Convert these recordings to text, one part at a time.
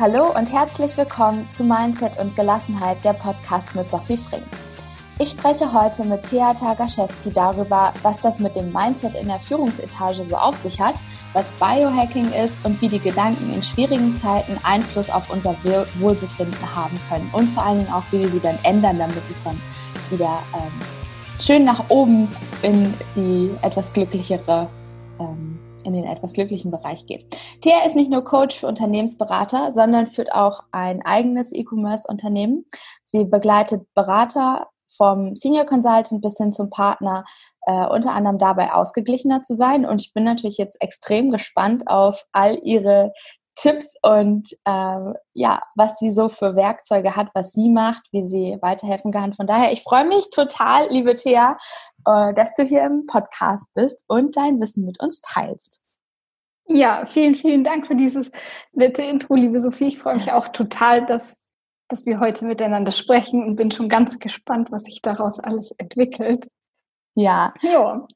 Hallo und herzlich willkommen zu Mindset und Gelassenheit, der Podcast mit Sophie Frings. Ich spreche heute mit Thea Tagaschewski darüber, was das mit dem Mindset in der Führungsetage so auf sich hat, was Biohacking ist und wie die Gedanken in schwierigen Zeiten Einfluss auf unser Wohlbefinden haben können und vor allen Dingen auch, wie wir sie dann ändern, damit es dann wieder ähm, schön nach oben in die etwas glücklichere ähm, in den etwas glücklichen Bereich geht. Thea ist nicht nur Coach für Unternehmensberater, sondern führt auch ein eigenes E-Commerce-Unternehmen. Sie begleitet Berater vom Senior Consultant bis hin zum Partner, äh, unter anderem dabei ausgeglichener zu sein. Und ich bin natürlich jetzt extrem gespannt auf all ihre Tipps und äh, ja, was sie so für Werkzeuge hat, was sie macht, wie sie weiterhelfen kann. Von daher, ich freue mich total, liebe Thea, äh, dass du hier im Podcast bist und dein Wissen mit uns teilst. Ja, vielen, vielen Dank für dieses nette Intro, liebe Sophie. Ich freue mich auch total, dass, dass wir heute miteinander sprechen und bin schon ganz gespannt, was sich daraus alles entwickelt. Ja. Ja.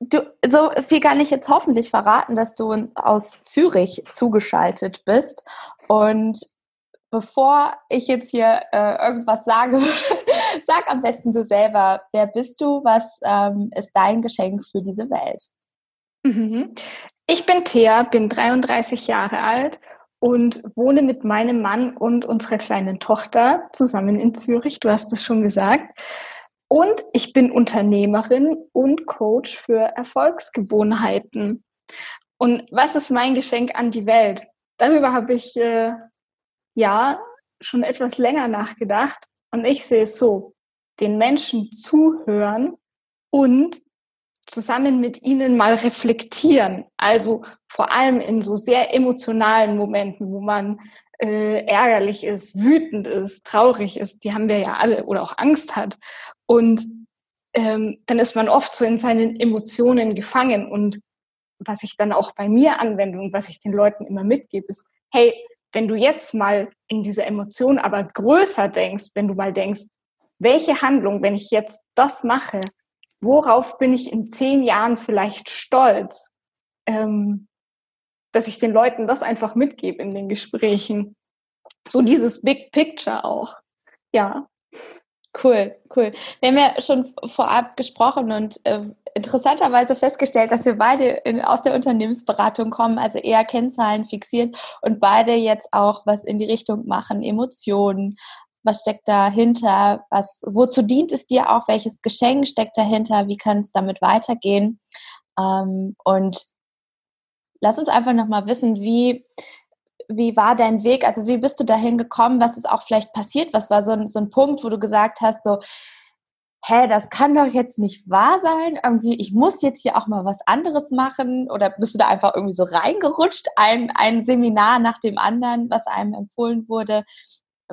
Du, so viel kann ich jetzt hoffentlich verraten, dass du aus Zürich zugeschaltet bist. Und bevor ich jetzt hier äh, irgendwas sage, sag am besten du selber, wer bist du? Was ähm, ist dein Geschenk für diese Welt? Mhm. Ich bin Thea, bin 33 Jahre alt und wohne mit meinem Mann und unserer kleinen Tochter zusammen in Zürich. Du hast es schon gesagt. Und ich bin Unternehmerin und Coach für Erfolgsgewohnheiten. Und was ist mein Geschenk an die Welt? Darüber habe ich äh, ja schon etwas länger nachgedacht. Und ich sehe es so, den Menschen zuhören und zusammen mit ihnen mal reflektieren. Also vor allem in so sehr emotionalen Momenten, wo man äh, ärgerlich ist, wütend ist, traurig ist, die haben wir ja alle oder auch Angst hat. Und ähm, dann ist man oft so in seinen Emotionen gefangen. Und was ich dann auch bei mir anwende und was ich den Leuten immer mitgebe, ist, hey, wenn du jetzt mal in dieser Emotion aber größer denkst, wenn du mal denkst, welche Handlung, wenn ich jetzt das mache, worauf bin ich in zehn Jahren vielleicht stolz? Ähm, dass ich den Leuten das einfach mitgebe in den Gesprächen. So dieses Big Picture auch. Ja. Cool, cool. Wir haben ja schon vorab gesprochen und äh, interessanterweise festgestellt, dass wir beide in, aus der Unternehmensberatung kommen, also eher Kennzahlen fixieren und beide jetzt auch was in die Richtung machen, Emotionen. Was steckt dahinter? Was, wozu dient es dir auch? Welches Geschenk steckt dahinter? Wie kann es damit weitergehen? Ähm, und lass uns einfach nochmal wissen, wie, wie war dein Weg? Also wie bist du dahin gekommen? Was ist auch vielleicht passiert? Was war so ein, so ein Punkt, wo du gesagt hast, so, hä, das kann doch jetzt nicht wahr sein. Irgendwie, ich muss jetzt hier auch mal was anderes machen. Oder bist du da einfach irgendwie so reingerutscht? Ein, ein Seminar nach dem anderen, was einem empfohlen wurde.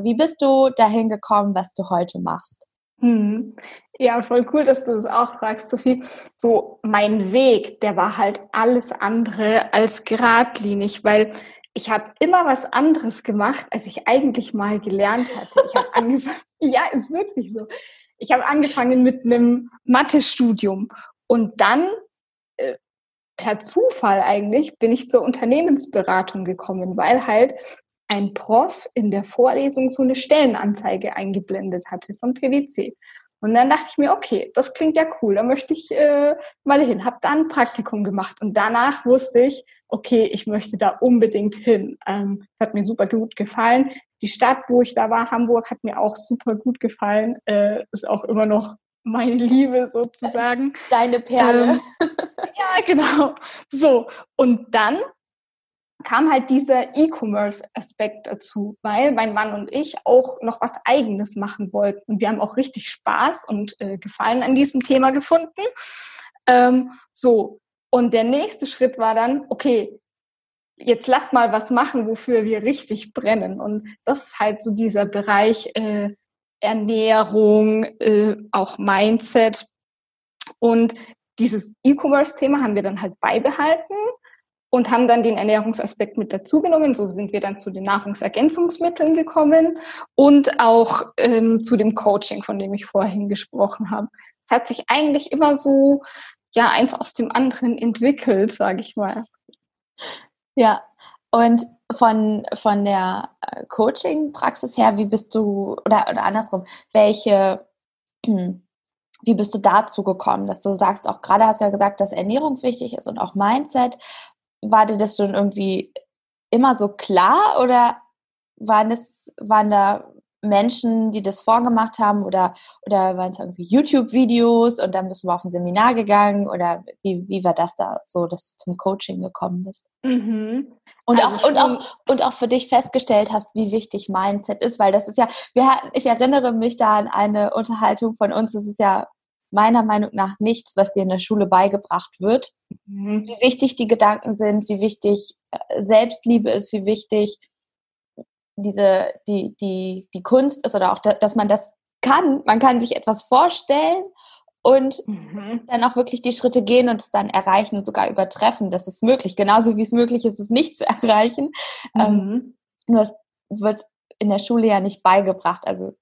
Wie bist du dahin gekommen, was du heute machst? Hm. Ja, voll cool, dass du das auch fragst, Sophie. So, mein Weg, der war halt alles andere als geradlinig, weil ich habe immer was anderes gemacht, als ich eigentlich mal gelernt hatte. Ich habe angefangen, ja, ist wirklich so. Ich habe angefangen mit einem Mathestudium und dann äh, per Zufall eigentlich bin ich zur Unternehmensberatung gekommen, weil halt ein Prof in der Vorlesung so eine Stellenanzeige eingeblendet hatte von PwC. Und dann dachte ich mir, okay, das klingt ja cool, da möchte ich äh, mal hin. Habe da ein Praktikum gemacht und danach wusste ich, okay, ich möchte da unbedingt hin. Ähm, das hat mir super gut gefallen. Die Stadt, wo ich da war, Hamburg, hat mir auch super gut gefallen. Äh, ist auch immer noch meine Liebe sozusagen. Deine Perle. Ähm, ja, genau. So, und dann kam halt dieser E-Commerce-Aspekt dazu, weil mein Mann und ich auch noch was Eigenes machen wollten. Und wir haben auch richtig Spaß und äh, Gefallen an diesem Thema gefunden. Ähm, so, und der nächste Schritt war dann, okay, jetzt lass mal was machen, wofür wir richtig brennen. Und das ist halt so dieser Bereich äh, Ernährung, äh, auch Mindset. Und dieses E-Commerce-Thema haben wir dann halt beibehalten und haben dann den Ernährungsaspekt mit dazugenommen. So sind wir dann zu den Nahrungsergänzungsmitteln gekommen und auch ähm, zu dem Coaching, von dem ich vorhin gesprochen habe. Es hat sich eigentlich immer so, ja, eins aus dem anderen entwickelt, sage ich mal. Ja, und von, von der äh, Coaching-Praxis her, wie bist du, oder, oder andersrum, welche, wie bist du dazu gekommen, dass du sagst, auch gerade hast du ja gesagt, dass Ernährung wichtig ist und auch Mindset. War dir das schon irgendwie immer so klar oder waren das, waren da Menschen, die das vorgemacht haben oder, oder waren es irgendwie YouTube-Videos und dann bist du auf ein Seminar gegangen oder wie, wie war das da so, dass du zum Coaching gekommen bist? Mhm. Und, also auch, und, auch, und auch für dich festgestellt hast, wie wichtig Mindset ist, weil das ist ja, wir hatten, ich erinnere mich da an eine Unterhaltung von uns, es ist ja meiner Meinung nach nichts, was dir in der Schule beigebracht wird. Mhm. Wie wichtig die Gedanken sind, wie wichtig äh, Selbstliebe ist, wie wichtig diese, die, die, die Kunst ist oder auch, dass man das kann. Man kann sich etwas vorstellen und mhm. dann auch wirklich die Schritte gehen und es dann erreichen und sogar übertreffen. Das ist möglich. Genauso wie es möglich ist, es nicht zu erreichen. Ähm, mhm. Ähm, nur es wird in der Schule ja nicht beigebracht. Also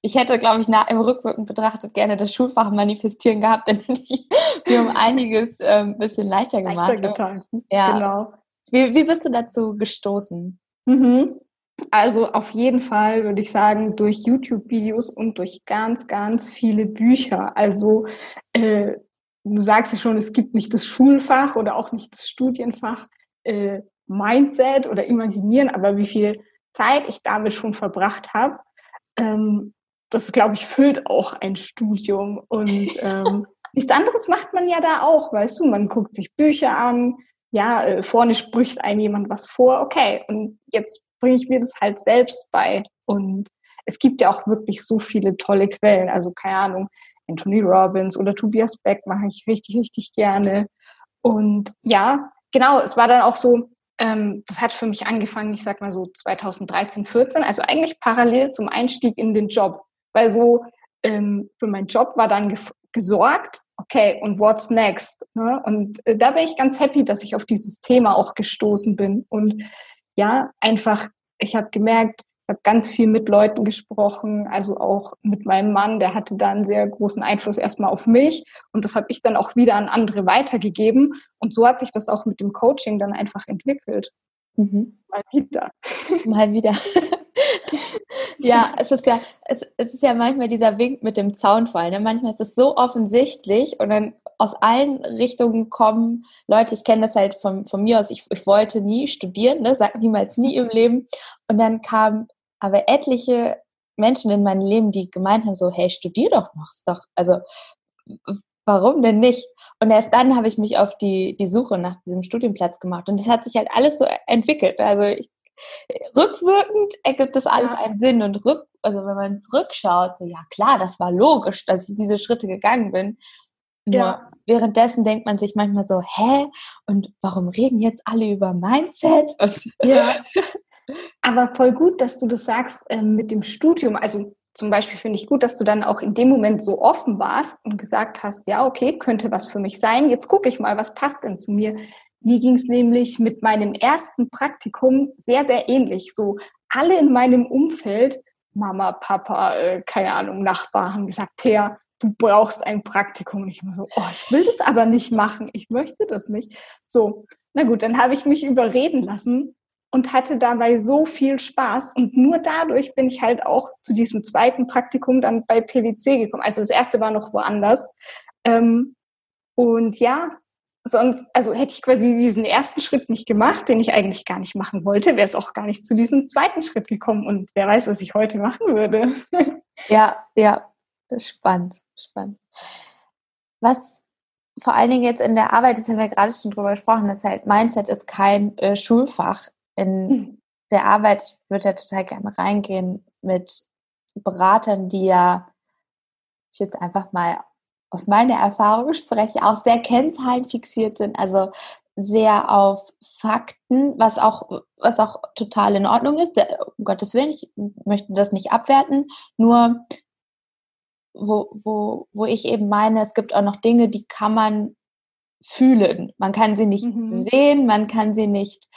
ich hätte, glaube ich, nach, im Rückwirkend betrachtet gerne das Schulfach manifestieren gehabt, dann hätte ich mir um einiges ein ähm, bisschen leichter gemacht. Leichter getan. Ja. Genau. Wie, wie bist du dazu gestoßen? Mhm. Also auf jeden Fall würde ich sagen, durch YouTube-Videos und durch ganz, ganz viele Bücher. Also äh, du sagst ja schon, es gibt nicht das Schulfach oder auch nicht das Studienfach äh, Mindset oder Imaginieren, aber wie viel Zeit ich damit schon verbracht habe, ähm, das, glaube ich, füllt auch ein Studium. Und ähm, nichts anderes macht man ja da auch, weißt du, man guckt sich Bücher an, ja, äh, vorne spricht einem jemand was vor, okay, und jetzt bringe ich mir das halt selbst bei. Und es gibt ja auch wirklich so viele tolle Quellen. Also keine Ahnung, Anthony Robbins oder Tobias Beck mache ich richtig, richtig gerne. Und ja, genau, es war dann auch so, ähm, das hat für mich angefangen, ich sag mal so 2013, 14, also eigentlich parallel zum Einstieg in den Job. Weil so ähm, für meinen Job war dann gesorgt, okay, und what's next? Ne? Und äh, da bin ich ganz happy, dass ich auf dieses Thema auch gestoßen bin. Und ja, einfach, ich habe gemerkt, ich habe ganz viel mit Leuten gesprochen, also auch mit meinem Mann, der hatte da einen sehr großen Einfluss erstmal auf mich und das habe ich dann auch wieder an andere weitergegeben und so hat sich das auch mit dem Coaching dann einfach entwickelt. Mhm. Mal wieder. Mal wieder. ja, es ist ja, es, es, ist ja manchmal dieser Wink mit dem Zaunfall. Ne? Manchmal ist es so offensichtlich und dann aus allen Richtungen kommen Leute, ich kenne das halt von, von mir aus, ich, ich wollte nie studieren, ne? sag niemals nie im Leben. Und dann kamen aber etliche Menschen in mein Leben, die gemeint haben, so, hey, studier doch noch, doch, also warum denn nicht? Und erst dann habe ich mich auf die, die Suche nach diesem Studienplatz gemacht. Und das hat sich halt alles so entwickelt. Also ich, rückwirkend ergibt das alles ja. einen Sinn. Und rück, also wenn man zurückschaut, so ja klar, das war logisch, dass ich diese Schritte gegangen bin. Nur ja. währenddessen denkt man sich manchmal so, hä? Und warum reden jetzt alle über Mindset? Und ja. Aber voll gut, dass du das sagst äh, mit dem Studium. Also zum Beispiel finde ich gut, dass du dann auch in dem Moment so offen warst und gesagt hast, ja, okay, könnte was für mich sein. Jetzt gucke ich mal, was passt denn zu mir. Mir ging es nämlich mit meinem ersten Praktikum sehr, sehr ähnlich. So alle in meinem Umfeld, Mama, Papa, äh, keine Ahnung, Nachbar, haben gesagt, Thea, du brauchst ein Praktikum. Und ich war so, oh, ich will das aber nicht machen. Ich möchte das nicht. So, na gut, dann habe ich mich überreden lassen und hatte dabei so viel Spaß. Und nur dadurch bin ich halt auch zu diesem zweiten Praktikum dann bei PwC gekommen. Also das erste war noch woanders. Ähm, und ja, sonst, also hätte ich quasi diesen ersten Schritt nicht gemacht, den ich eigentlich gar nicht machen wollte, wäre es auch gar nicht zu diesem zweiten Schritt gekommen. Und wer weiß, was ich heute machen würde. ja, ja, spannend spannend. Was vor allen Dingen jetzt in der Arbeit, das haben wir gerade schon drüber gesprochen, dass halt Mindset ist kein äh, Schulfach. In mhm. der Arbeit würde ja total gerne reingehen mit Beratern, die ja, ich jetzt einfach mal aus meiner Erfahrung spreche, auch sehr kennzahlenfixiert sind, also sehr auf Fakten, was auch, was auch total in Ordnung ist. Um Gottes Willen, ich möchte das nicht abwerten, nur wo, wo, wo ich eben meine, es gibt auch noch Dinge, die kann man fühlen. Man kann sie nicht mhm. sehen, man kann sie nicht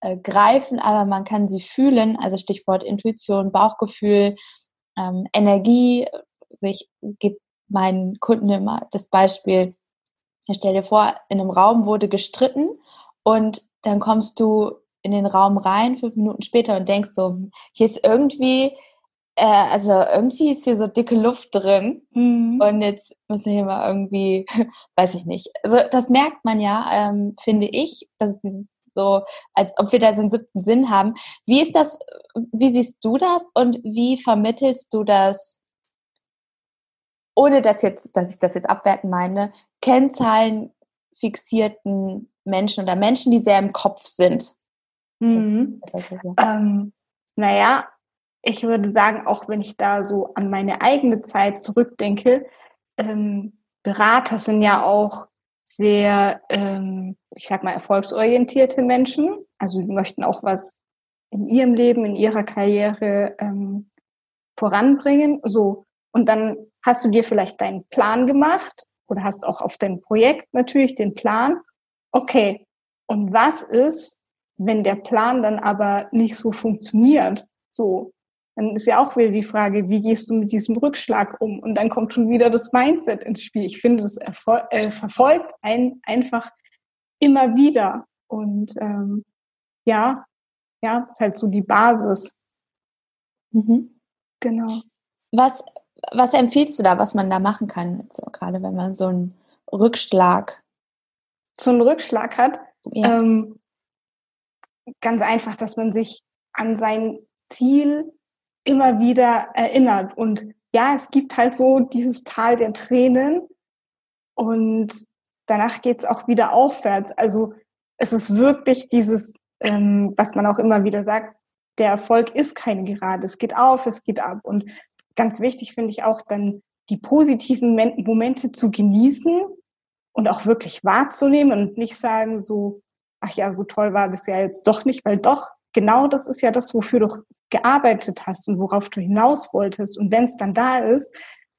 äh, greifen, aber man kann sie fühlen. Also Stichwort Intuition, Bauchgefühl, ähm, Energie. Also ich gebe meinen Kunden immer das Beispiel, ich stell dir vor, in einem Raum wurde gestritten und dann kommst du in den Raum rein, fünf Minuten später und denkst so, hier ist irgendwie, äh, also irgendwie ist hier so dicke Luft drin mhm. und jetzt müssen wir hier mal irgendwie, weiß ich nicht. Also das merkt man ja, ähm, finde ich, dass dieses so, als ob wir da so einen siebten Sinn haben. Wie ist das, wie siehst du das und wie vermittelst du das ohne dass jetzt, dass ich das jetzt abwerten meine, Kennzahlen fixierten Menschen oder Menschen, die sehr im Kopf sind. Mhm. Ähm, naja, ich würde sagen, auch wenn ich da so an meine eigene Zeit zurückdenke, ähm, Berater sind ja auch sehr, ähm, ich sag mal, erfolgsorientierte Menschen. Also die möchten auch was in ihrem Leben, in ihrer Karriere ähm, voranbringen. So. Und dann hast du dir vielleicht deinen Plan gemacht oder hast auch auf dein Projekt natürlich den Plan. Okay, und was ist, wenn der Plan dann aber nicht so funktioniert? So, dann ist ja auch wieder die Frage, wie gehst du mit diesem Rückschlag um? Und dann kommt schon wieder das Mindset ins Spiel. Ich finde, das äh, verfolgt einen einfach immer wieder. Und ähm, ja, ja, ist halt so die Basis. Mhm. Genau. Was, was empfiehlst du da, was man da machen kann, so, gerade wenn man so einen Rückschlag. So einen Rückschlag hat? Ja. Ähm, ganz einfach, dass man sich an sein Ziel immer wieder erinnert. Und ja, es gibt halt so dieses Tal der Tränen und danach geht's auch wieder aufwärts. Also es ist wirklich dieses, ähm, was man auch immer wieder sagt, der Erfolg ist keine Gerade. Es geht auf, es geht ab. Und ganz wichtig finde ich auch dann die positiven Momente zu genießen und auch wirklich wahrzunehmen und nicht sagen so, ach ja, so toll war das ja jetzt doch nicht, weil doch, genau das ist ja das, wofür du gearbeitet hast und worauf du hinaus wolltest. Und wenn es dann da ist,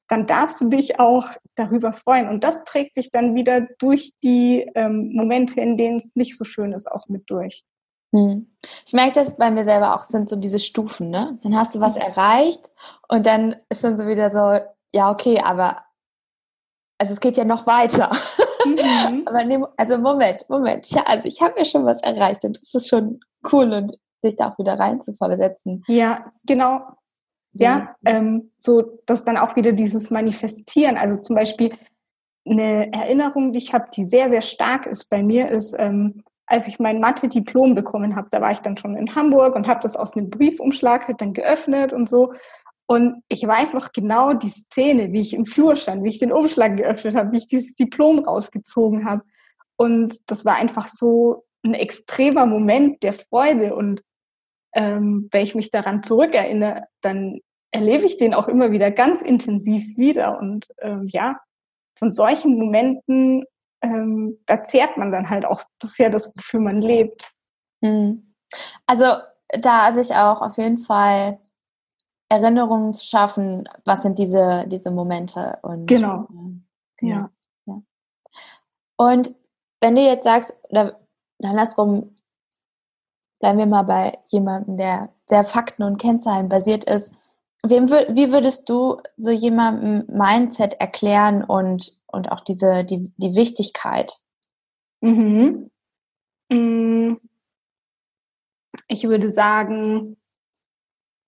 dann darfst du dich auch darüber freuen. Und das trägt dich dann wieder durch die ähm, Momente, in denen es nicht so schön ist, auch mit durch. Hm. Ich merke das bei mir selber auch, sind so diese Stufen, ne? Dann hast du was erreicht und dann ist schon so wieder so, ja, okay, aber also es geht ja noch weiter. Mhm. aber nee, also Moment, Moment. Ja, also ich habe ja schon was erreicht und das ist schon cool und sich da auch wieder rein zu versetzen. Ja, genau. Ja, ähm, so dass dann auch wieder dieses Manifestieren. Also zum Beispiel eine Erinnerung, die ich habe, die sehr, sehr stark ist bei mir, ist, ähm, als ich mein Mathe-Diplom bekommen habe, da war ich dann schon in Hamburg und habe das aus einem Briefumschlag halt dann geöffnet und so. Und ich weiß noch genau die Szene, wie ich im Flur stand, wie ich den Umschlag geöffnet habe, wie ich dieses Diplom rausgezogen habe. Und das war einfach so ein extremer Moment der Freude. Und ähm, wenn ich mich daran zurückerinnere, dann erlebe ich den auch immer wieder ganz intensiv wieder. Und ähm, ja, von solchen Momenten, ähm, da zehrt man dann halt auch. Das ist ja das, wofür man lebt. Hm. Also da sich auch auf jeden Fall Erinnerungen zu schaffen, was sind diese, diese Momente. Und, genau. Äh, genau. Ja. ja. Und wenn du jetzt sagst, oder andersrum, bleiben wir mal bei jemandem, der sehr fakten- und Kennzahlen basiert ist. Wem, wie würdest du so jemandem Mindset erklären und, und auch diese, die, die Wichtigkeit? Mhm. Mm. Ich würde sagen,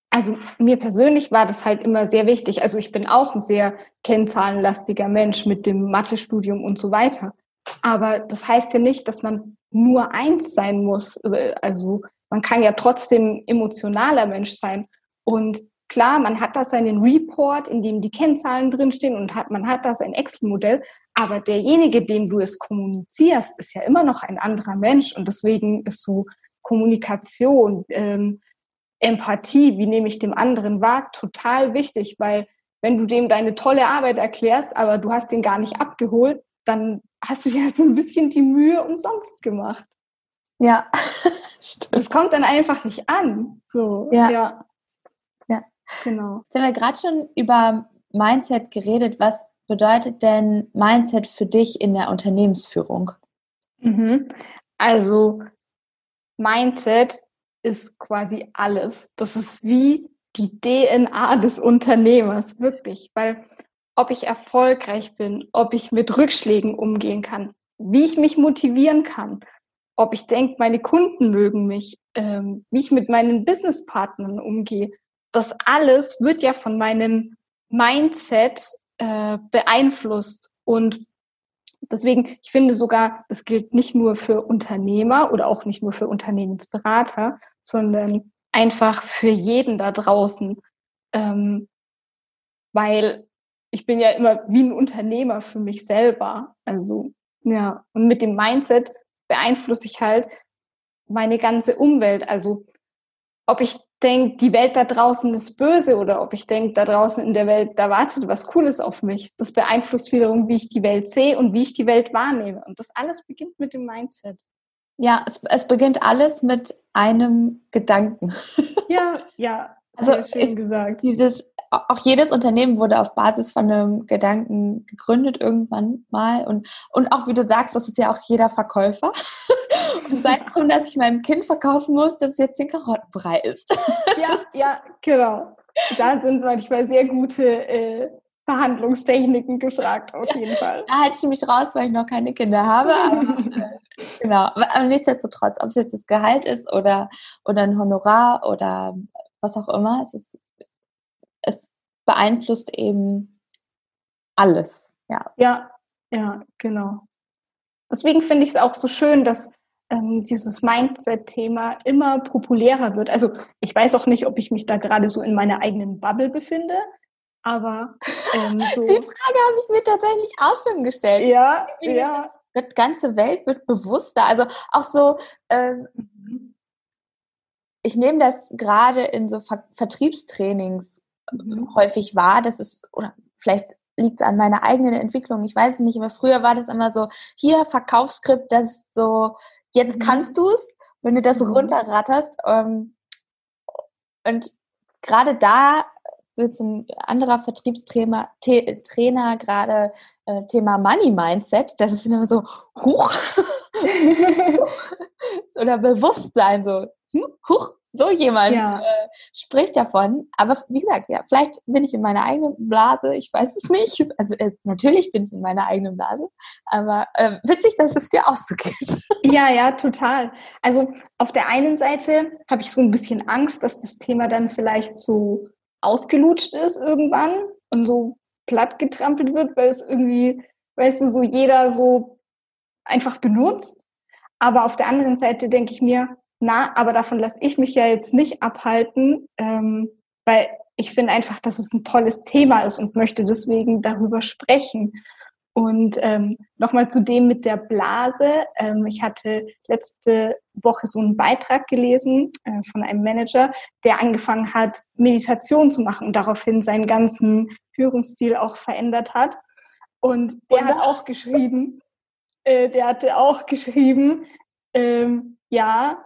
also mir persönlich war das halt immer sehr wichtig. Also ich bin auch ein sehr kennzahlenlastiger Mensch mit dem Mathestudium und so weiter. Aber das heißt ja nicht, dass man nur eins sein muss. Also man kann ja trotzdem emotionaler Mensch sein. Und klar, man hat da seinen Report, in dem die Kennzahlen drinstehen und hat, man hat da sein Excel-Modell. Aber derjenige, dem du es kommunizierst, ist ja immer noch ein anderer Mensch. Und deswegen ist so Kommunikation, ähm, Empathie, wie nehme ich dem anderen wahr, total wichtig, weil wenn du dem deine tolle Arbeit erklärst, aber du hast den gar nicht abgeholt, dann hast du ja so ein bisschen die Mühe umsonst gemacht. Ja, stimmt. Es kommt dann einfach nicht an. So, ja. ja. Genau. Jetzt haben wir gerade schon über Mindset geredet. Was bedeutet denn Mindset für dich in der Unternehmensführung? Mhm. Also Mindset ist quasi alles. Das ist wie die DNA des Unternehmers, wirklich. Weil ob ich erfolgreich bin, ob ich mit Rückschlägen umgehen kann, wie ich mich motivieren kann, ob ich denke, meine Kunden mögen mich, ähm, wie ich mit meinen Businesspartnern umgehe. Das alles wird ja von meinem Mindset äh, beeinflusst. Und deswegen, ich finde sogar, das gilt nicht nur für Unternehmer oder auch nicht nur für Unternehmensberater, sondern einfach für jeden da draußen. Ähm, weil ich bin ja immer wie ein Unternehmer für mich selber. Also, ja. Und mit dem Mindset beeinflusse ich halt meine ganze Umwelt. Also, ob ich denke, die Welt da draußen ist böse oder ob ich denke, da draußen in der Welt, da wartet was Cooles auf mich. Das beeinflusst wiederum, wie ich die Welt sehe und wie ich die Welt wahrnehme. Und das alles beginnt mit dem Mindset. Ja, es, es beginnt alles mit einem Gedanken. Ja, ja, also schön gesagt. Dieses, auch jedes Unternehmen wurde auf Basis von einem Gedanken gegründet irgendwann mal. Und, und auch wie du sagst, das ist ja auch jeder Verkäufer. und sei es drum, dass ich meinem Kind verkaufen muss, dass es jetzt den Karottenbrei ist. ja, ja, genau. Da sind manchmal sehr gute äh, Verhandlungstechniken gefragt, auf jeden Fall. Da halte ich mich raus, weil ich noch keine Kinder habe. Aber, äh, genau. Aber nichtsdestotrotz, ob es jetzt das Gehalt ist oder, oder ein Honorar oder was auch immer, es ist, es beeinflusst eben alles. Ja, ja, ja genau. Deswegen finde ich es auch so schön, dass ähm, dieses Mindset-Thema immer populärer wird. Also ich weiß auch nicht, ob ich mich da gerade so in meiner eigenen Bubble befinde, aber ähm, so. Die Frage habe ich mir tatsächlich auch schon gestellt. Ja, ja. Die ganze Welt wird bewusster. Also auch so, ähm, mhm. Ich nehme das gerade in so Ver Vertriebstrainings mhm. häufig wahr. Das ist, oder vielleicht liegt es an meiner eigenen Entwicklung, ich weiß es nicht, aber früher war das immer so, hier Verkaufsskript, das ist so, jetzt mhm. kannst du es, wenn du das mhm. runterratterst. Ähm, und gerade da sitzt ein anderer Vertriebstrainer Trainer gerade äh, Thema Money Mindset. Das ist immer so huch oder Bewusstsein so hm, huch so jemand ja. äh, spricht davon. Aber wie gesagt, ja, vielleicht bin ich in meiner eigenen Blase. Ich weiß es nicht. Also äh, natürlich bin ich in meiner eigenen Blase. Aber äh, witzig, dass es dir auch so geht. Ja, ja, total. Also auf der einen Seite habe ich so ein bisschen Angst, dass das Thema dann vielleicht so ausgelutscht ist irgendwann und so platt getrampelt wird, weil es irgendwie, weißt du, so jeder so einfach benutzt. Aber auf der anderen Seite denke ich mir, na, aber davon lasse ich mich ja jetzt nicht abhalten, ähm, weil ich finde einfach, dass es ein tolles Thema ist und möchte deswegen darüber sprechen. Und ähm, nochmal zu dem mit der Blase. Ähm, ich hatte letzte Woche so einen Beitrag gelesen äh, von einem Manager, der angefangen hat, Meditation zu machen und daraufhin seinen ganzen Führungsstil auch verändert hat. Und der und hat auch geschrieben, äh, der hatte auch geschrieben, ähm, ja,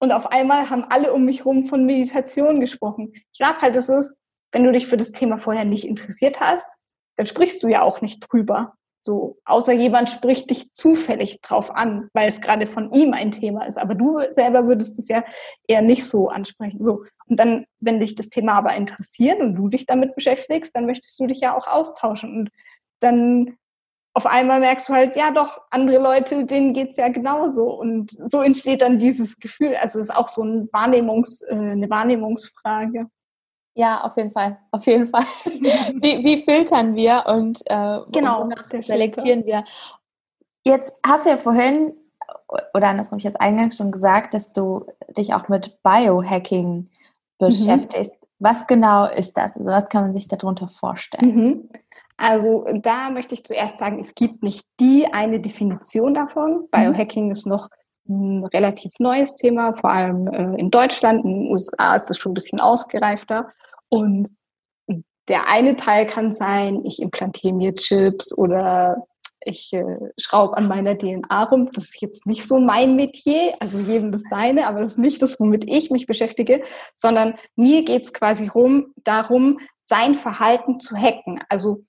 und auf einmal haben alle um mich rum von Meditation gesprochen. Ich glaube halt, es ist, wenn du dich für das Thema vorher nicht interessiert hast, dann sprichst du ja auch nicht drüber. So, außer jemand spricht dich zufällig drauf an, weil es gerade von ihm ein Thema ist. Aber du selber würdest es ja eher nicht so ansprechen. So. Und dann, wenn dich das Thema aber interessiert und du dich damit beschäftigst, dann möchtest du dich ja auch austauschen. Und dann auf einmal merkst du halt, ja doch, andere Leute, denen geht's ja genauso. Und so entsteht dann dieses Gefühl. Also es ist auch so ein Wahrnehmungs, äh, eine Wahrnehmungsfrage. Ja, auf jeden Fall, auf jeden Fall. wie, wie filtern wir und äh, genau, selektieren wir? Jetzt hast du ja vorhin, oder andersrum, ich jetzt eingangs schon gesagt, dass du dich auch mit Biohacking beschäftigst. Mhm. Was genau ist das? Also was kann man sich darunter vorstellen? Mhm. Also da möchte ich zuerst sagen, es gibt nicht die eine Definition davon. Mhm. Biohacking ist noch ein relativ neues Thema, vor allem äh, in Deutschland, in den USA ist das schon ein bisschen ausgereifter. Und der eine Teil kann sein, ich implantiere mir Chips oder ich äh, schraube an meiner DNA rum. Das ist jetzt nicht so mein Metier, also jedem das seine, aber das ist nicht das, womit ich mich beschäftige, sondern mir geht es quasi rum, darum, sein Verhalten zu hacken. Also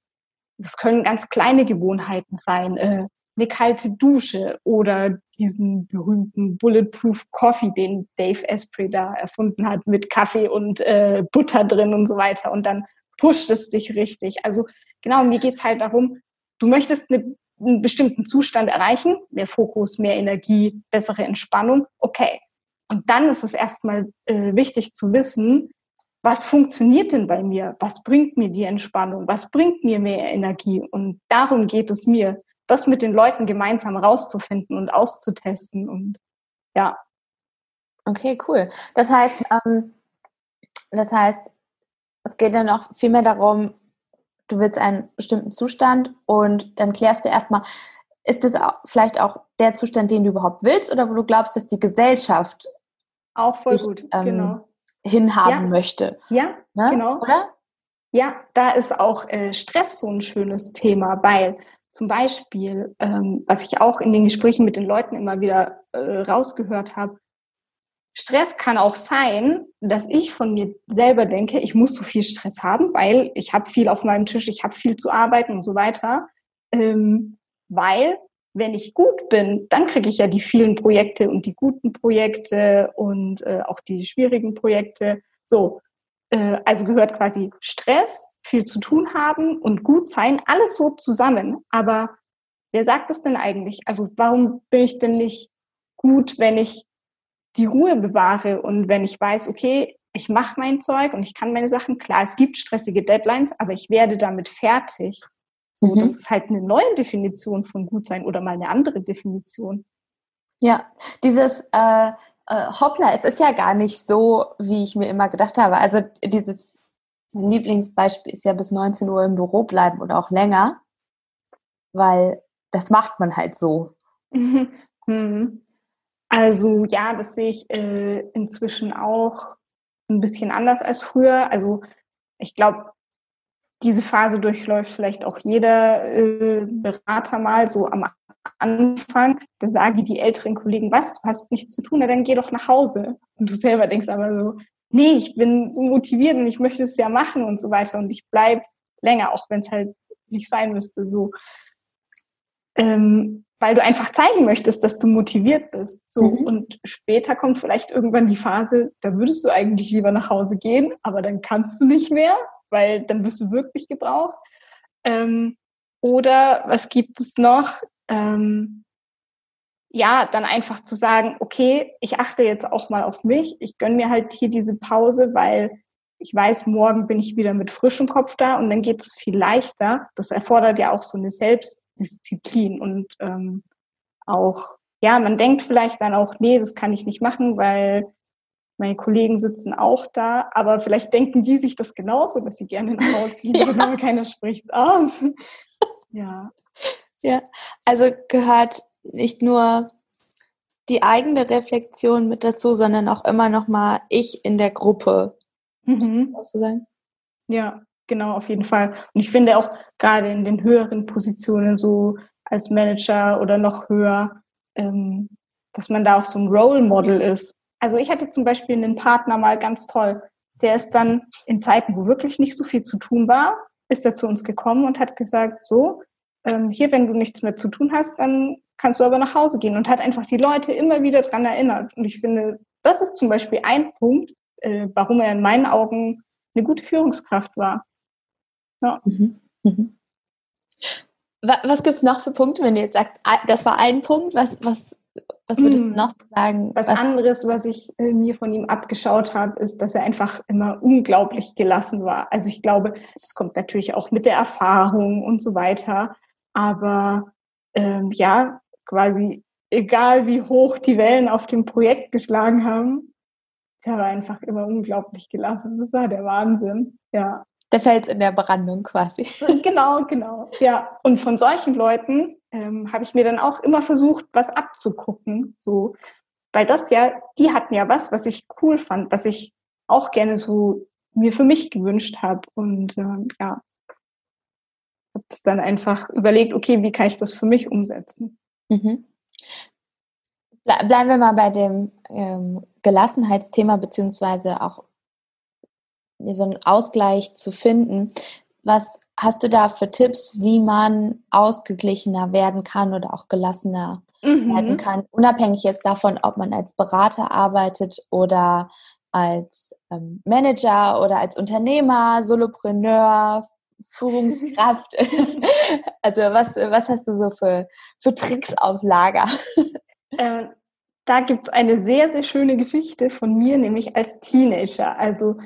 das können ganz kleine Gewohnheiten sein, äh, eine kalte Dusche oder diesen berühmten Bulletproof Coffee, den Dave Asprey da erfunden hat mit Kaffee und äh, Butter drin und so weiter. Und dann pusht es dich richtig. Also genau, mir geht's halt darum, du möchtest eine einen bestimmten Zustand erreichen, mehr Fokus, mehr Energie, bessere Entspannung, okay. Und dann ist es erstmal äh, wichtig zu wissen, was funktioniert denn bei mir? Was bringt mir die Entspannung? Was bringt mir mehr Energie? Und darum geht es mir, das mit den Leuten gemeinsam rauszufinden und auszutesten. Und ja. Okay, cool. Das heißt, ähm, das heißt, es geht dann auch vielmehr darum, du willst einen bestimmten Zustand und dann klärst du erstmal, ist das vielleicht auch der Zustand, den du überhaupt willst oder wo du glaubst, dass die Gesellschaft auch voll dich, gut, ähm, genau. Hinhaben ja. möchte. Ja, ne? genau. Oder? Ja, da ist auch äh, Stress so ein schönes Thema, weil zum Beispiel, ähm, was ich auch in den Gesprächen mit den Leuten immer wieder äh, rausgehört habe, Stress kann auch sein, dass ich von mir selber denke, ich muss so viel Stress haben, weil ich habe viel auf meinem Tisch, ich habe viel zu arbeiten und so weiter. Ähm, weil wenn ich gut bin, dann kriege ich ja die vielen Projekte und die guten Projekte und äh, auch die schwierigen Projekte. So, äh, also gehört quasi Stress, viel zu tun haben und gut sein, alles so zusammen. Aber wer sagt das denn eigentlich? Also warum bin ich denn nicht gut, wenn ich die Ruhe bewahre und wenn ich weiß, okay, ich mache mein Zeug und ich kann meine Sachen, klar, es gibt stressige Deadlines, aber ich werde damit fertig. So, mhm. das ist halt eine neue Definition von gut sein oder mal eine andere Definition. Ja, dieses äh, äh, Hoppla, es ist ja gar nicht so, wie ich mir immer gedacht habe. Also dieses mein Lieblingsbeispiel ist ja bis 19 Uhr im Büro bleiben oder auch länger, weil das macht man halt so. Mhm. Also ja, das sehe ich äh, inzwischen auch ein bisschen anders als früher. Also ich glaube, diese Phase durchläuft vielleicht auch jeder äh, Berater mal so am Anfang. Da sagen die älteren Kollegen, was, du hast nichts zu tun, na, dann geh doch nach Hause. Und du selber denkst aber so, nee, ich bin so motiviert und ich möchte es ja machen und so weiter und ich bleib länger, auch wenn es halt nicht sein müsste. So. Ähm, weil du einfach zeigen möchtest, dass du motiviert bist. So mhm. und später kommt vielleicht irgendwann die Phase, da würdest du eigentlich lieber nach Hause gehen, aber dann kannst du nicht mehr, weil dann wirst du wirklich gebraucht. Ähm, oder was gibt es noch? Ähm, ja, dann einfach zu sagen, okay, ich achte jetzt auch mal auf mich. Ich gönn mir halt hier diese Pause, weil ich weiß, morgen bin ich wieder mit frischem Kopf da und dann geht es viel leichter. Das erfordert ja auch so eine Selbst Disziplin und ähm, auch, ja, man denkt vielleicht dann auch, nee, das kann ich nicht machen, weil meine Kollegen sitzen auch da, aber vielleicht denken die sich das genauso, dass sie gerne nach Hause gehen, ja. aber keiner spricht aus. ja. Ja, also gehört nicht nur die eigene Reflexion mit dazu, sondern auch immer noch mal ich in der Gruppe. Mhm. Was du sagen? Ja, genau, auf jeden Fall. Und ich finde auch gerade in den höheren Positionen, so als Manager oder noch höher, ähm, dass man da auch so ein Role Model ist. Also ich hatte zum Beispiel einen Partner mal ganz toll. Der ist dann in Zeiten, wo wirklich nicht so viel zu tun war, ist er zu uns gekommen und hat gesagt, so, ähm, hier, wenn du nichts mehr zu tun hast, dann kannst du aber nach Hause gehen und hat einfach die Leute immer wieder dran erinnert. Und ich finde, das ist zum Beispiel ein Punkt, äh, warum er in meinen Augen eine gute Führungskraft war. Ja. Mhm. Mhm. Was gibt es noch für Punkte, wenn du jetzt sagst, ah, das war ein Punkt, was, was, was würdest du mhm. noch sagen? Was, was anderes, was ich äh, mir von ihm abgeschaut habe, ist, dass er einfach immer unglaublich gelassen war. Also ich glaube, das kommt natürlich auch mit der Erfahrung und so weiter. Aber ähm, ja, quasi egal wie hoch die Wellen auf dem Projekt geschlagen haben, der war einfach immer unglaublich gelassen. Das war der Wahnsinn. Ja der Fels in der Brandung quasi. Genau, genau. Ja, und von solchen Leuten ähm, habe ich mir dann auch immer versucht, was abzugucken. So, weil das ja, die hatten ja was, was ich cool fand, was ich auch gerne so mir für mich gewünscht habe. Und ähm, ja, habe das dann einfach überlegt, okay, wie kann ich das für mich umsetzen? Mhm. Bleiben wir mal bei dem ähm, Gelassenheitsthema, beziehungsweise auch so einen Ausgleich zu finden. Was hast du da für Tipps, wie man ausgeglichener werden kann oder auch gelassener mhm. werden kann, unabhängig jetzt davon, ob man als Berater arbeitet oder als ähm, Manager oder als Unternehmer, Solopreneur, Führungskraft? also was, was hast du so für, für Tricks auf Lager? Äh, da gibt es eine sehr, sehr schöne Geschichte von mir, nämlich als Teenager. Also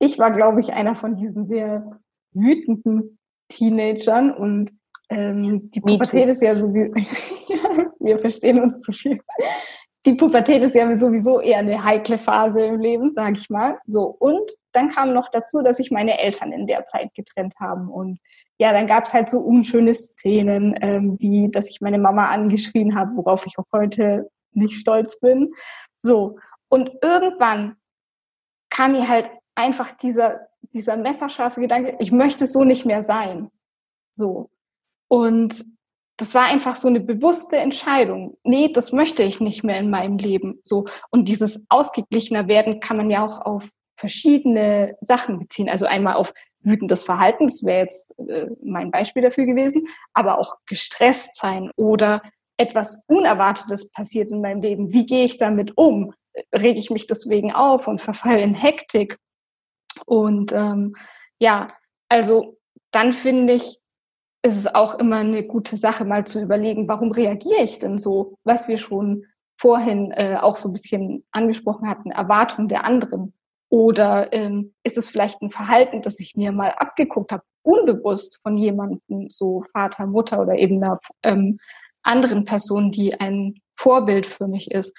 ich war, glaube ich, einer von diesen sehr wütenden Teenagern und ähm, die Pubertät ist ja sowieso, wir verstehen uns zu viel. Die Pubertät ist ja sowieso eher eine heikle Phase im Leben, sage ich mal. So und dann kam noch dazu, dass sich meine Eltern in der Zeit getrennt haben und ja, dann gab es halt so unschöne Szenen, ähm, wie dass ich meine Mama angeschrien habe, worauf ich auch heute nicht stolz bin. So und irgendwann kam mir halt einfach dieser dieser messerscharfe Gedanke, ich möchte so nicht mehr sein. So. Und das war einfach so eine bewusste Entscheidung. Nee, das möchte ich nicht mehr in meinem Leben. So. Und dieses ausgeglichener werden kann man ja auch auf verschiedene Sachen beziehen. Also einmal auf wütendes Verhalten, das wäre jetzt äh, mein Beispiel dafür gewesen, aber auch gestresst sein oder etwas Unerwartetes passiert in meinem Leben. Wie gehe ich damit um? Rege ich mich deswegen auf und verfalle in Hektik? Und ähm, ja, also dann finde ich, ist es auch immer eine gute Sache, mal zu überlegen, warum reagiere ich denn so, was wir schon vorhin äh, auch so ein bisschen angesprochen hatten, Erwartung der anderen. Oder ähm, ist es vielleicht ein Verhalten, das ich mir mal abgeguckt habe, unbewusst von jemandem, so Vater, Mutter oder eben einer ähm, anderen Person, die ein Vorbild für mich ist.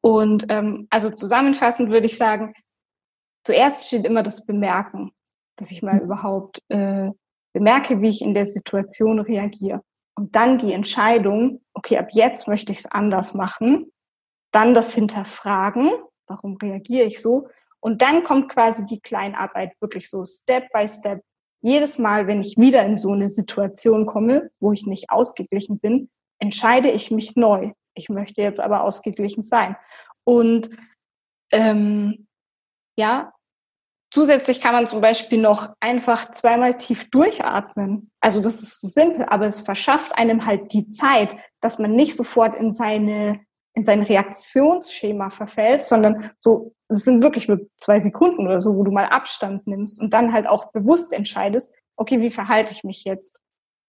Und ähm, also zusammenfassend würde ich sagen, zuerst steht immer das Bemerken, dass ich mal mhm. überhaupt äh, bemerke, wie ich in der Situation reagiere. Und dann die Entscheidung, okay, ab jetzt möchte ich es anders machen. Dann das Hinterfragen, warum reagiere ich so? Und dann kommt quasi die Kleinarbeit wirklich so Step by Step. Jedes Mal, wenn ich wieder in so eine Situation komme, wo ich nicht ausgeglichen bin, entscheide ich mich neu. Ich möchte jetzt aber ausgeglichen sein. Und ähm, ja, Zusätzlich kann man zum Beispiel noch einfach zweimal tief durchatmen. Also das ist so simpel, aber es verschafft einem halt die Zeit, dass man nicht sofort in seine in sein Reaktionsschema verfällt, sondern so, es sind wirklich nur zwei Sekunden oder so, wo du mal Abstand nimmst und dann halt auch bewusst entscheidest, okay, wie verhalte ich mich jetzt?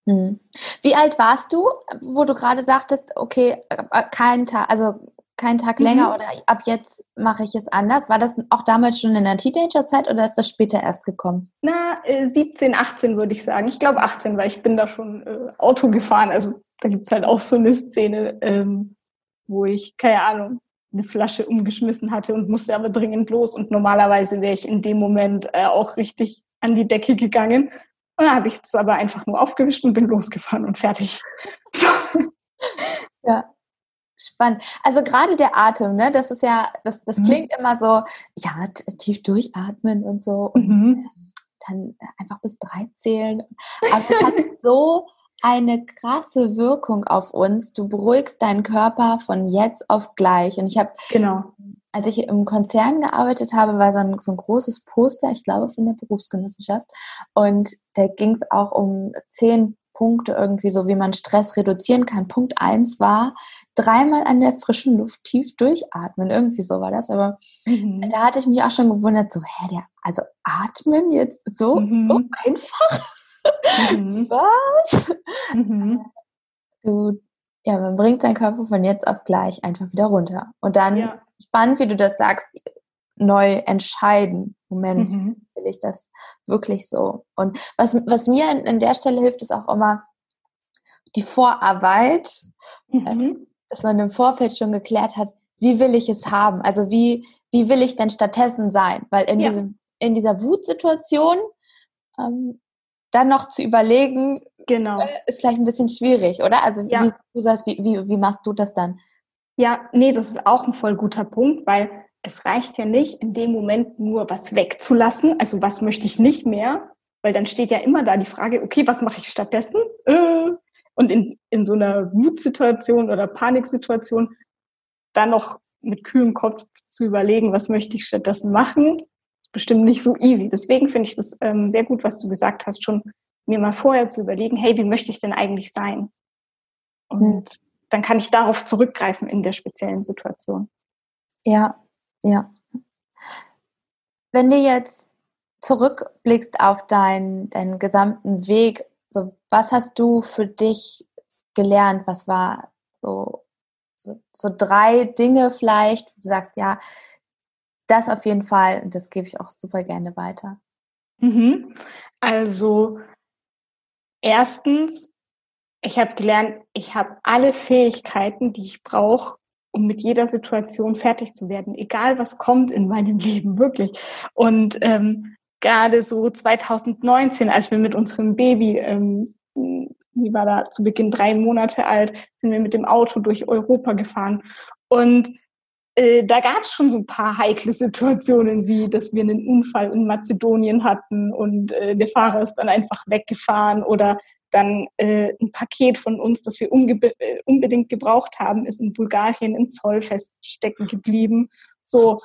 Hm. Wie alt warst du, wo du gerade sagtest, okay, äh, kein Tag, also keinen Tag länger mhm. oder ab jetzt mache ich es anders. War das auch damals schon in der Teenagerzeit oder ist das später erst gekommen? Na, äh, 17, 18 würde ich sagen. Ich glaube 18, weil ich bin da schon äh, Auto gefahren. Also da gibt es halt auch so eine Szene, ähm, wo ich, keine Ahnung, eine Flasche umgeschmissen hatte und musste aber dringend los. Und normalerweise wäre ich in dem Moment äh, auch richtig an die Decke gegangen. Und dann habe ich es aber einfach nur aufgewischt und bin losgefahren und fertig. ja. Spannend. Also gerade der Atem, ne, das ist ja, das, das mhm. klingt immer so, ja, tief durchatmen und so und mhm. dann einfach bis drei zählen. Aber es hat so eine krasse Wirkung auf uns. Du beruhigst deinen Körper von jetzt auf gleich. Und ich habe, genau. als ich im Konzern gearbeitet habe, war so ein, so ein großes Poster, ich glaube von der Berufsgenossenschaft. Und da ging es auch um zehn Punkte irgendwie so, wie man Stress reduzieren kann. Punkt eins war, dreimal an der frischen Luft tief durchatmen. Irgendwie so war das. Aber mhm. da hatte ich mich auch schon gewundert, so, hä, der, also atmen jetzt so, mhm. so einfach? Mhm. Was? Mhm. Du, ja, man bringt seinen Körper von jetzt auf gleich einfach wieder runter. Und dann, ja. spannend, wie du das sagst, neu entscheiden. Moment, mhm. will ich das wirklich so? Und was, was mir an, an der Stelle hilft, ist auch immer die Vorarbeit, mhm. äh, dass man im Vorfeld schon geklärt hat, wie will ich es haben? Also wie, wie will ich denn stattdessen sein? Weil in, ja. diesem, in dieser Wutsituation ähm, dann noch zu überlegen, genau. Äh, ist vielleicht ein bisschen schwierig, oder? Also ja. wie, du sagst, wie, wie, wie machst du das dann? Ja, nee, das ist auch ein voll guter Punkt, weil es reicht ja nicht, in dem Moment nur was wegzulassen. Also was möchte ich nicht mehr? Weil dann steht ja immer da die Frage, okay, was mache ich stattdessen? Äh, und in, in so einer Wutsituation oder Paniksituation dann noch mit kühlem Kopf zu überlegen, was möchte ich stattdessen machen, ist bestimmt nicht so easy. Deswegen finde ich das ähm, sehr gut, was du gesagt hast, schon mir mal vorher zu überlegen, hey, wie möchte ich denn eigentlich sein? Und mhm. dann kann ich darauf zurückgreifen in der speziellen Situation. Ja, ja. Wenn dir jetzt zurückblickst auf deinen, deinen gesamten Weg, so was hast du für dich gelernt? Was war so, so, so drei Dinge vielleicht, du sagst, ja, das auf jeden Fall und das gebe ich auch super gerne weiter. Mhm. Also erstens, ich habe gelernt, ich habe alle Fähigkeiten, die ich brauche, um mit jeder Situation fertig zu werden, egal was kommt in meinem Leben, wirklich. Und ähm, gerade so 2019, als wir mit unserem Baby, ähm, wie war da zu Beginn drei Monate alt, sind wir mit dem Auto durch Europa gefahren. Und äh, da gab es schon so ein paar heikle Situationen, wie dass wir einen Unfall in Mazedonien hatten und äh, der Fahrer ist dann einfach weggefahren oder dann äh, ein Paket von uns, das wir äh, unbedingt gebraucht haben, ist in Bulgarien im Zoll feststecken geblieben. So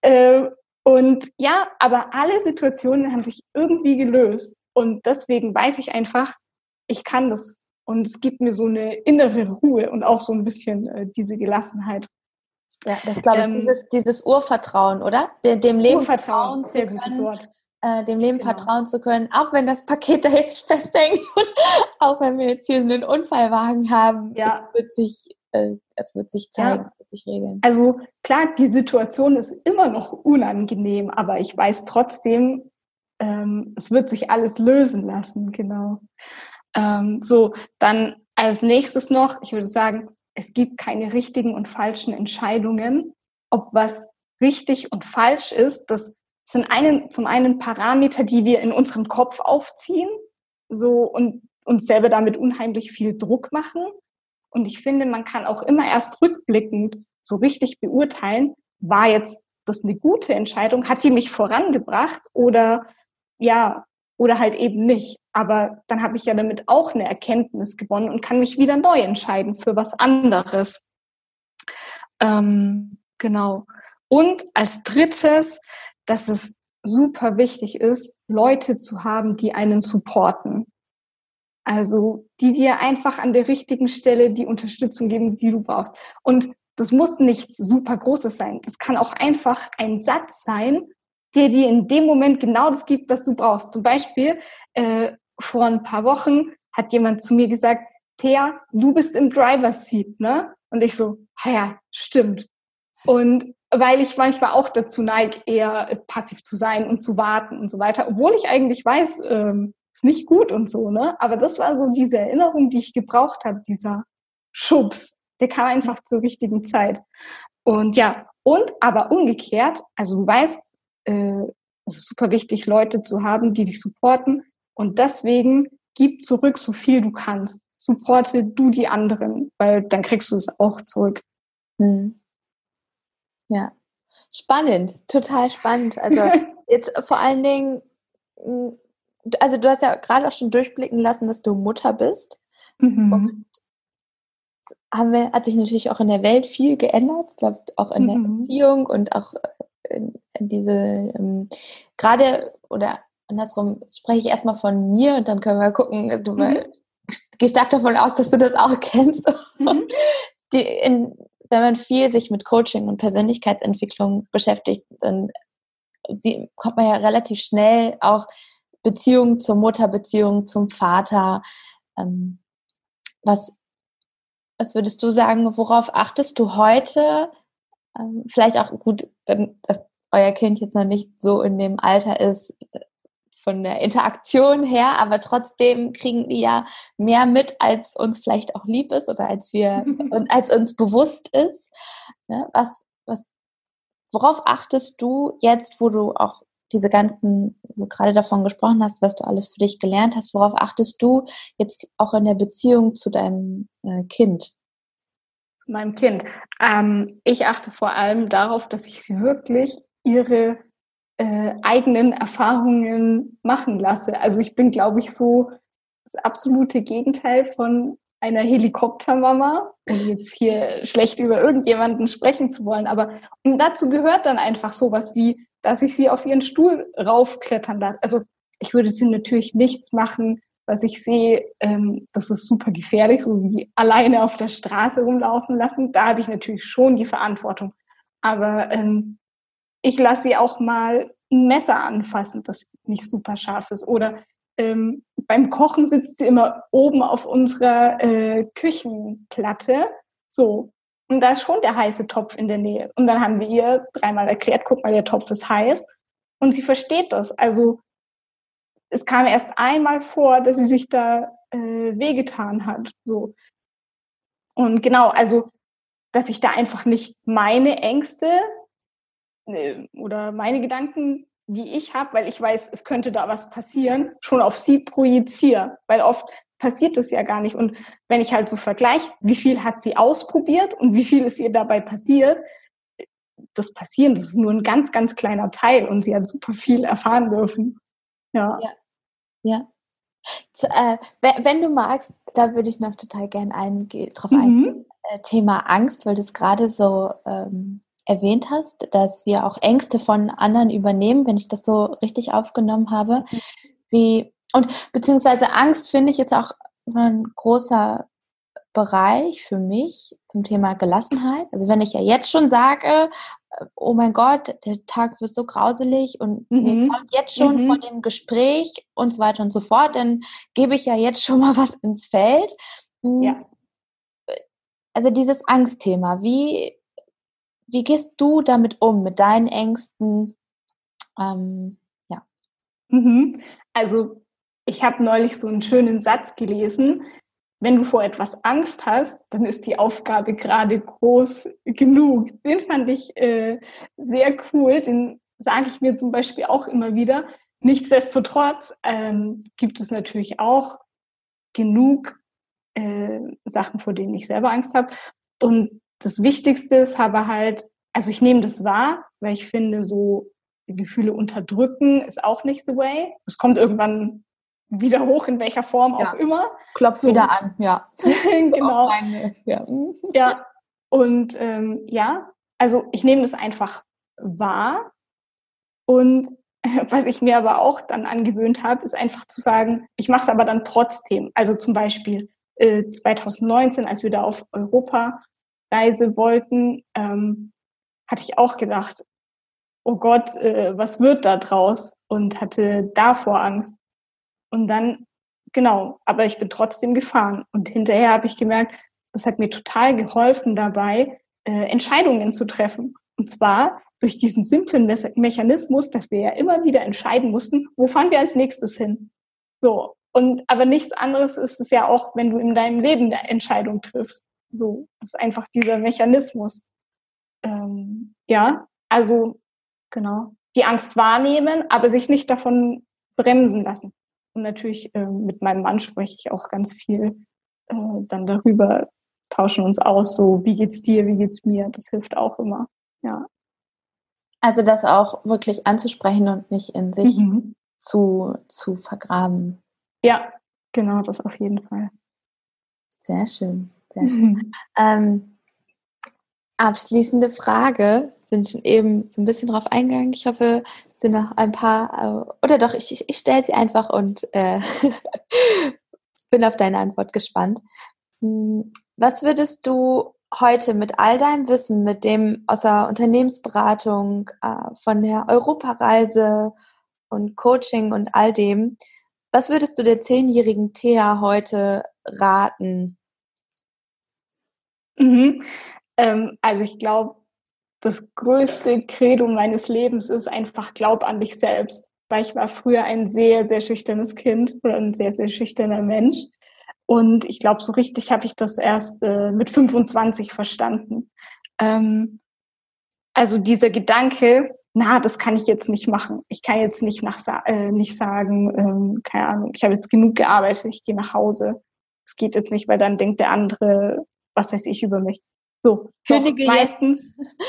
äh, und ja, aber alle Situationen haben sich irgendwie gelöst und deswegen weiß ich einfach, ich kann das und es gibt mir so eine innere Ruhe und auch so ein bisschen äh, diese Gelassenheit. Ja, das glaube ich, ähm, dieses, dieses Urvertrauen, oder? Dem, dem Leben Urvertrauen, sehr gutes Wort äh, dem Leben genau. vertrauen zu können, auch wenn das Paket da jetzt festhängt und auch wenn wir jetzt hier einen Unfallwagen haben, ja. es wird sich, äh, es wird sich zeigen, ja. wird sich regeln. Also klar, die Situation ist immer noch unangenehm, aber ich weiß trotzdem, ähm, es wird sich alles lösen lassen, genau. Ähm, so, dann als nächstes noch, ich würde sagen, es gibt keine richtigen und falschen Entscheidungen. Ob was richtig und falsch ist, das sind einen, zum einen Parameter, die wir in unserem Kopf aufziehen, so und uns selber damit unheimlich viel Druck machen. Und ich finde, man kann auch immer erst rückblickend so richtig beurteilen, war jetzt das eine gute Entscheidung? Hat die mich vorangebracht oder ja, oder halt eben nicht. Aber dann habe ich ja damit auch eine Erkenntnis gewonnen und kann mich wieder neu entscheiden für was anderes. Ähm, genau. Und als drittes dass es super wichtig ist, Leute zu haben, die einen supporten. Also die dir einfach an der richtigen Stelle die Unterstützung geben, die du brauchst. Und das muss nichts super Großes sein. Das kann auch einfach ein Satz sein, der dir in dem Moment genau das gibt, was du brauchst. Zum Beispiel äh, vor ein paar Wochen hat jemand zu mir gesagt, Thea, du bist im Driver's Seat, ne? Und ich so, ja, stimmt. Und weil ich manchmal auch dazu neige, eher passiv zu sein und zu warten und so weiter, obwohl ich eigentlich weiß, ähm, ist nicht gut und so, ne? Aber das war so diese Erinnerung, die ich gebraucht habe, dieser Schubs, der kam einfach zur richtigen Zeit. Und ja, und aber umgekehrt, also du weißt, äh, es ist super wichtig, Leute zu haben, die dich supporten. Und deswegen gib zurück, so viel du kannst. Supporte du die anderen, weil dann kriegst du es auch zurück. Hm. Ja, spannend, total spannend. Also jetzt vor allen Dingen, mm, also du hast ja gerade auch schon durchblicken lassen, dass du Mutter bist. Mhm. Und haben wir, hat sich natürlich auch in der Welt viel geändert, ich glaube auch in der mhm. Beziehung und auch in diese, ähm, gerade oder andersrum spreche ich erstmal von mir und dann können wir gucken, du mhm. geh stark davon aus, dass du das auch kennst. Mhm. Die, in, wenn man viel sich mit Coaching und Persönlichkeitsentwicklung beschäftigt, dann kommt man ja relativ schnell auch Beziehung zur Mutter, Beziehung zum Vater. Ähm, was, was würdest du sagen, worauf achtest du heute? Ähm, vielleicht auch gut, wenn das euer Kind jetzt noch nicht so in dem Alter ist, von der Interaktion her, aber trotzdem kriegen die ja mehr mit, als uns vielleicht auch lieb ist oder als wir und als uns bewusst ist. Ne? Was, was, worauf achtest du jetzt, wo du auch diese ganzen, wo du gerade davon gesprochen hast, was du alles für dich gelernt hast, worauf achtest du jetzt auch in der Beziehung zu deinem äh, Kind? Meinem Kind. Ähm, ich achte vor allem darauf, dass ich sie wirklich ihre äh, eigenen Erfahrungen machen lasse. Also ich bin, glaube ich, so das absolute Gegenteil von einer Helikoptermama, um jetzt hier schlecht über irgendjemanden sprechen zu wollen. Aber und dazu gehört dann einfach sowas wie, dass ich sie auf ihren Stuhl raufklettern lasse. Also ich würde sie natürlich nichts machen, was ich sehe, ähm, das ist super gefährlich, so wie alleine auf der Straße rumlaufen lassen. Da habe ich natürlich schon die Verantwortung. Aber ähm, ich lasse sie auch mal ein Messer anfassen, das nicht super scharf ist. Oder ähm, beim Kochen sitzt sie immer oben auf unserer äh, Küchenplatte. So. Und da ist schon der heiße Topf in der Nähe. Und dann haben wir ihr dreimal erklärt, guck mal, der Topf ist heiß. Und sie versteht das. Also es kam erst einmal vor, dass sie sich da äh, wehgetan hat. So. Und genau, also dass ich da einfach nicht meine Ängste äh, oder meine Gedanken, die ich habe, weil ich weiß, es könnte da was passieren, schon auf sie projiziere. Weil oft passiert das ja gar nicht. Und wenn ich halt so vergleiche, wie viel hat sie ausprobiert und wie viel ist ihr dabei passiert, das Passieren, das ist nur ein ganz, ganz kleiner Teil und sie hat super viel erfahren dürfen. Ja. Ja. ja. Äh, wenn, du magst, da würde ich noch total gerne einge drauf mhm. eingehen. Äh, Thema Angst, weil du es gerade so ähm, erwähnt hast, dass wir auch Ängste von anderen übernehmen, wenn ich das so richtig aufgenommen habe. Mhm. Wie, und beziehungsweise Angst finde ich jetzt auch ein großer Bereich für mich zum Thema Gelassenheit. Also wenn ich ja jetzt schon sage, oh mein Gott, der Tag wird so grauselig und mhm. mir kommt jetzt schon mhm. vor dem Gespräch und so weiter und so fort, dann gebe ich ja jetzt schon mal was ins Feld. Hm. Ja. Also dieses Angstthema, wie, wie gehst du damit um, mit deinen Ängsten? Ähm, ja. Mhm. Also ich habe neulich so einen schönen Satz gelesen, wenn du vor etwas Angst hast, dann ist die Aufgabe gerade groß genug. Den fand ich äh, sehr cool. Den sage ich mir zum Beispiel auch immer wieder. Nichtsdestotrotz ähm, gibt es natürlich auch genug äh, Sachen, vor denen ich selber Angst habe. Und das Wichtigste ist aber halt, also ich nehme das wahr, weil ich finde, so Gefühle unterdrücken ist auch nicht the way. Es kommt irgendwann wieder hoch, in welcher Form ja. auch immer. Klopft so. wieder an, ja. genau. ja. ja. Und ähm, ja, also ich nehme das einfach wahr. Und was ich mir aber auch dann angewöhnt habe, ist einfach zu sagen, ich mache es aber dann trotzdem. Also zum Beispiel äh, 2019, als wir da auf Europa-Reise wollten, ähm, hatte ich auch gedacht, oh Gott, äh, was wird da draus? Und hatte davor Angst. Und dann, genau, aber ich bin trotzdem gefahren. Und hinterher habe ich gemerkt, das hat mir total geholfen dabei, äh, Entscheidungen zu treffen. Und zwar durch diesen simplen Me Mechanismus, dass wir ja immer wieder entscheiden mussten, wo fahren wir als nächstes hin. So. Und aber nichts anderes ist es ja auch, wenn du in deinem Leben eine Entscheidung triffst. So, das ist einfach dieser Mechanismus. Ähm, ja, also genau. Die Angst wahrnehmen, aber sich nicht davon bremsen lassen. Und natürlich äh, mit meinem Mann spreche ich auch ganz viel äh, dann darüber, tauschen uns aus, so wie geht's dir, wie geht's mir. Das hilft auch immer. Ja. Also das auch wirklich anzusprechen und nicht in sich mhm. zu, zu vergraben. Ja, genau, das auf jeden Fall. Sehr schön, sehr schön. Mhm. Ähm, abschließende Frage sind schon eben so ein bisschen drauf eingegangen. Ich hoffe, es sind noch ein paar, äh, oder doch, ich, ich, ich stelle sie einfach und äh, bin auf deine Antwort gespannt. Hm, was würdest du heute mit all deinem Wissen, mit dem aus der Unternehmensberatung, äh, von der Europareise und Coaching und all dem, was würdest du der zehnjährigen Thea heute raten? Mhm. Ähm, also ich glaube, das größte Credo meines Lebens ist einfach Glaub an dich selbst. Weil ich war früher ein sehr, sehr schüchternes Kind oder ein sehr, sehr schüchterner Mensch. Und ich glaube, so richtig habe ich das erst äh, mit 25 verstanden. Ähm, also dieser Gedanke, na, das kann ich jetzt nicht machen. Ich kann jetzt nicht, nach, äh, nicht sagen, ähm, keine Ahnung, ich habe jetzt genug gearbeitet, ich gehe nach Hause. Es geht jetzt nicht, weil dann denkt der andere, was weiß ich über mich. So, kündige doch, meistens.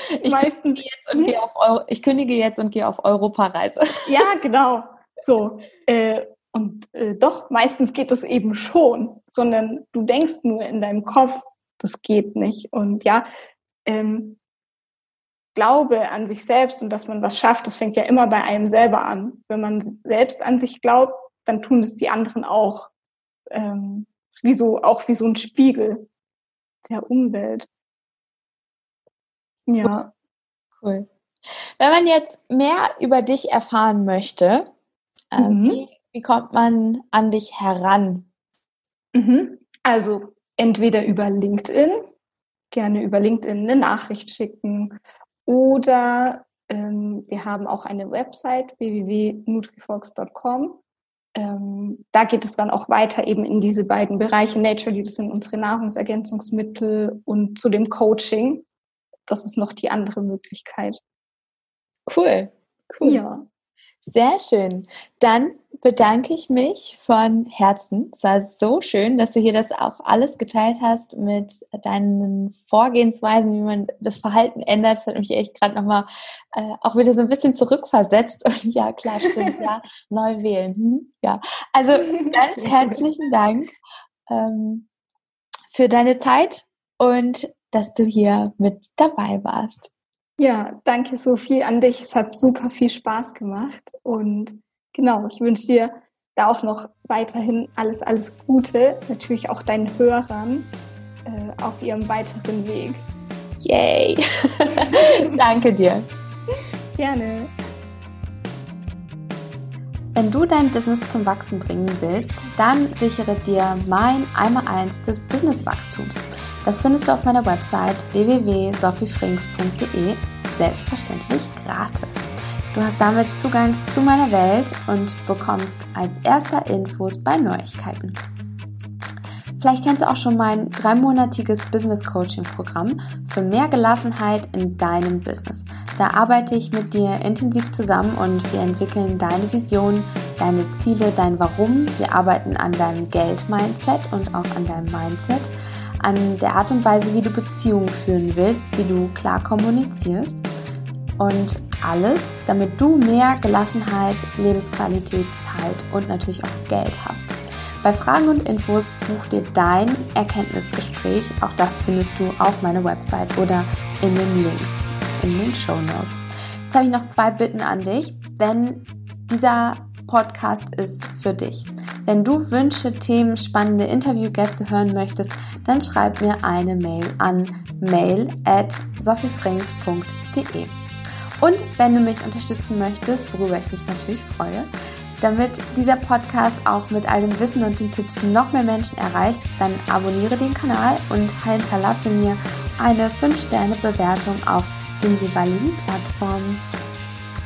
Jetzt, ich, meistens kündige jetzt und gehe auf Euro, ich kündige jetzt und gehe auf Europareise. Ja, genau. So. Äh, und äh, doch, meistens geht es eben schon, sondern du denkst nur in deinem Kopf, das geht nicht. Und ja, ähm, Glaube an sich selbst und dass man was schafft, das fängt ja immer bei einem selber an. Wenn man selbst an sich glaubt, dann tun es die anderen auch. Ähm, ist wie so, auch wie so ein Spiegel der Umwelt. Ja. Cool. Wenn man jetzt mehr über dich erfahren möchte, äh, mhm. wie, wie, kommt man an dich heran? Mhm. Also entweder über LinkedIn, gerne über LinkedIn eine Nachricht schicken oder ähm, wir haben auch eine Website www.nutrifox.com. Ähm, da geht es dann auch weiter eben in diese beiden Bereiche. Naturally, das sind unsere Nahrungsergänzungsmittel und zu dem Coaching. Das ist noch die andere Möglichkeit. Cool. Cool. Ja. Sehr schön. Dann bedanke ich mich von Herzen. Es war so schön, dass du hier das auch alles geteilt hast mit deinen Vorgehensweisen, wie man das Verhalten ändert. Das hat mich echt gerade nochmal äh, auch wieder so ein bisschen zurückversetzt. Und ja, klar, stimmt, ja, neu wählen. Hm, ja, also ganz herzlichen Dank ähm, für deine Zeit und dass du hier mit dabei warst. Ja, danke Sophie an dich. Es hat super viel Spaß gemacht und genau, ich wünsche dir da auch noch weiterhin alles, alles Gute. Natürlich auch deinen Hörern äh, auf ihrem weiteren Weg. Yay! danke dir. Gerne. Wenn du dein Business zum Wachsen bringen willst, dann sichere dir mein einmal eins des Businesswachstums. Das findest du auf meiner Website www.sophiefrings.de selbstverständlich gratis. Du hast damit Zugang zu meiner Welt und bekommst als erster Infos bei Neuigkeiten. Vielleicht kennst du auch schon mein dreimonatiges Business Coaching Programm für mehr Gelassenheit in deinem Business. Da arbeite ich mit dir intensiv zusammen und wir entwickeln deine Vision, deine Ziele, dein Warum. Wir arbeiten an deinem Geld-Mindset und auch an deinem Mindset an der Art und Weise, wie du Beziehungen führen willst, wie du klar kommunizierst und alles, damit du mehr Gelassenheit, Lebensqualität, Zeit und natürlich auch Geld hast. Bei Fragen und Infos buch dir dein Erkenntnisgespräch. Auch das findest du auf meiner Website oder in den Links in den Show Notes. Jetzt habe ich noch zwei Bitten an dich, denn dieser Podcast ist für dich. Wenn du Wünsche, Themen, spannende Interviewgäste hören möchtest, dann schreib mir eine Mail an mail at sophiefrings.de. Und wenn du mich unterstützen möchtest, worüber ich mich natürlich freue, damit dieser Podcast auch mit all dem Wissen und den Tipps noch mehr Menschen erreicht, dann abonniere den Kanal und hinterlasse mir eine 5-Sterne-Bewertung auf den jeweiligen Plattformen.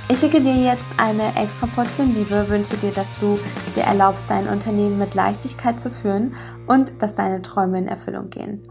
Ich schicke dir jetzt eine extra Portion Liebe, wünsche dir, dass du dir erlaubst, dein Unternehmen mit Leichtigkeit zu führen und dass deine Träume in Erfüllung gehen.